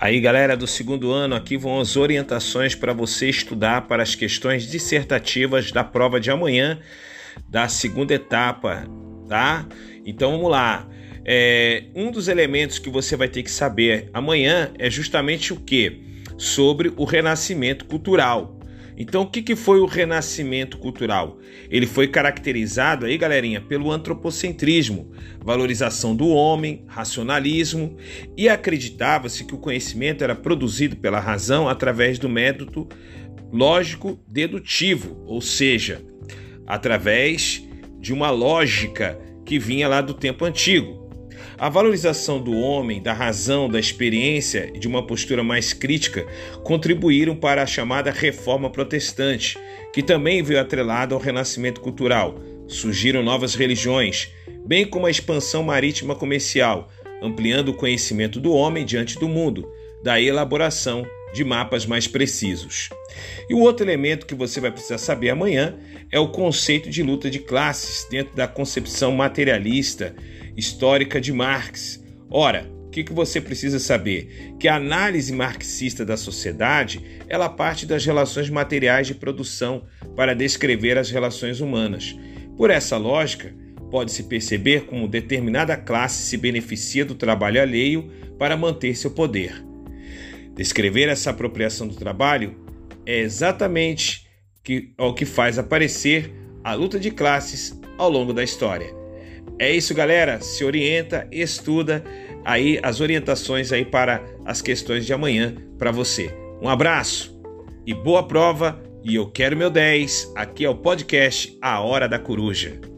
Aí, galera do segundo ano, aqui vão as orientações para você estudar para as questões dissertativas da prova de amanhã, da segunda etapa, tá? Então vamos lá. É, um dos elementos que você vai ter que saber amanhã é justamente o que? Sobre o renascimento cultural. Então, o que, que foi o renascimento cultural? Ele foi caracterizado aí, galerinha, pelo antropocentrismo, valorização do homem, racionalismo, e acreditava-se que o conhecimento era produzido pela razão através do método lógico dedutivo, ou seja, através de uma lógica que vinha lá do tempo antigo. A valorização do homem, da razão, da experiência e de uma postura mais crítica contribuíram para a chamada Reforma Protestante, que também veio atrelada ao renascimento cultural. Surgiram novas religiões, bem como a expansão marítima comercial, ampliando o conhecimento do homem diante do mundo, da elaboração de mapas mais precisos. E o outro elemento que você vai precisar saber amanhã é o conceito de luta de classes dentro da concepção materialista histórica de Marx. Ora, o que, que você precisa saber? Que a análise marxista da sociedade ela parte das relações materiais de produção para descrever as relações humanas. Por essa lógica, pode-se perceber como determinada classe se beneficia do trabalho alheio para manter seu poder. Descrever essa apropriação do trabalho é exatamente o que faz aparecer a luta de classes ao longo da história. É isso, galera. Se orienta, estuda aí as orientações aí para as questões de amanhã para você. Um abraço e boa prova. E eu quero meu 10. Aqui é o podcast A Hora da Coruja.